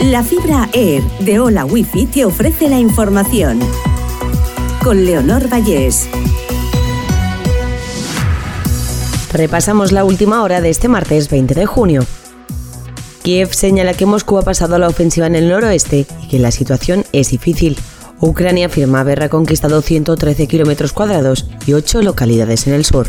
La fibra Air de Hola Wifi te ofrece la información. Con Leonor Vallés. Repasamos la última hora de este martes 20 de junio. Kiev señala que Moscú ha pasado a la ofensiva en el noroeste y que la situación es difícil. Ucrania afirma haber reconquistado 113 kilómetros cuadrados y 8 localidades en el sur.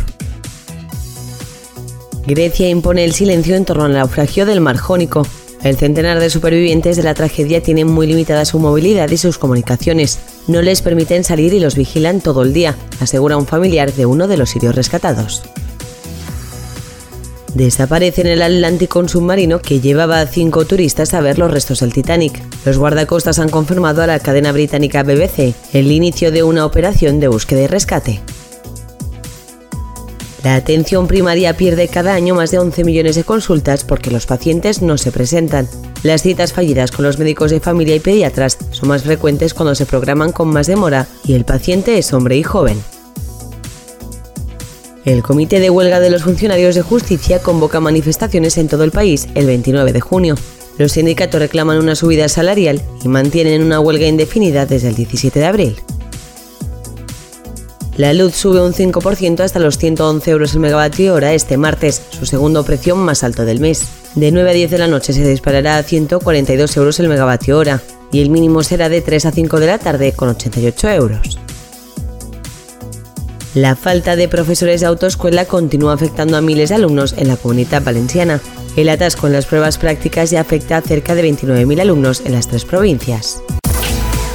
Grecia impone el silencio en torno al naufragio del Mar Jónico. El centenar de supervivientes de la tragedia tienen muy limitada su movilidad y sus comunicaciones. No les permiten salir y los vigilan todo el día, asegura un familiar de uno de los sirios rescatados. Desaparece en el Atlántico un submarino que llevaba a cinco turistas a ver los restos del Titanic. Los guardacostas han confirmado a la cadena británica BBC el inicio de una operación de búsqueda y rescate. La atención primaria pierde cada año más de 11 millones de consultas porque los pacientes no se presentan. Las citas fallidas con los médicos de familia y pediatras son más frecuentes cuando se programan con más demora y el paciente es hombre y joven. El Comité de Huelga de los Funcionarios de Justicia convoca manifestaciones en todo el país el 29 de junio. Los sindicatos reclaman una subida salarial y mantienen una huelga indefinida desde el 17 de abril. La luz sube un 5% hasta los 111 euros el megavatio hora este martes, su segundo precio más alto del mes. De 9 a 10 de la noche se disparará a 142 euros el megavatio hora y el mínimo será de 3 a 5 de la tarde con 88 euros. La falta de profesores de autoescuela continúa afectando a miles de alumnos en la comunidad valenciana. El atasco en las pruebas prácticas ya afecta a cerca de 29.000 alumnos en las tres provincias.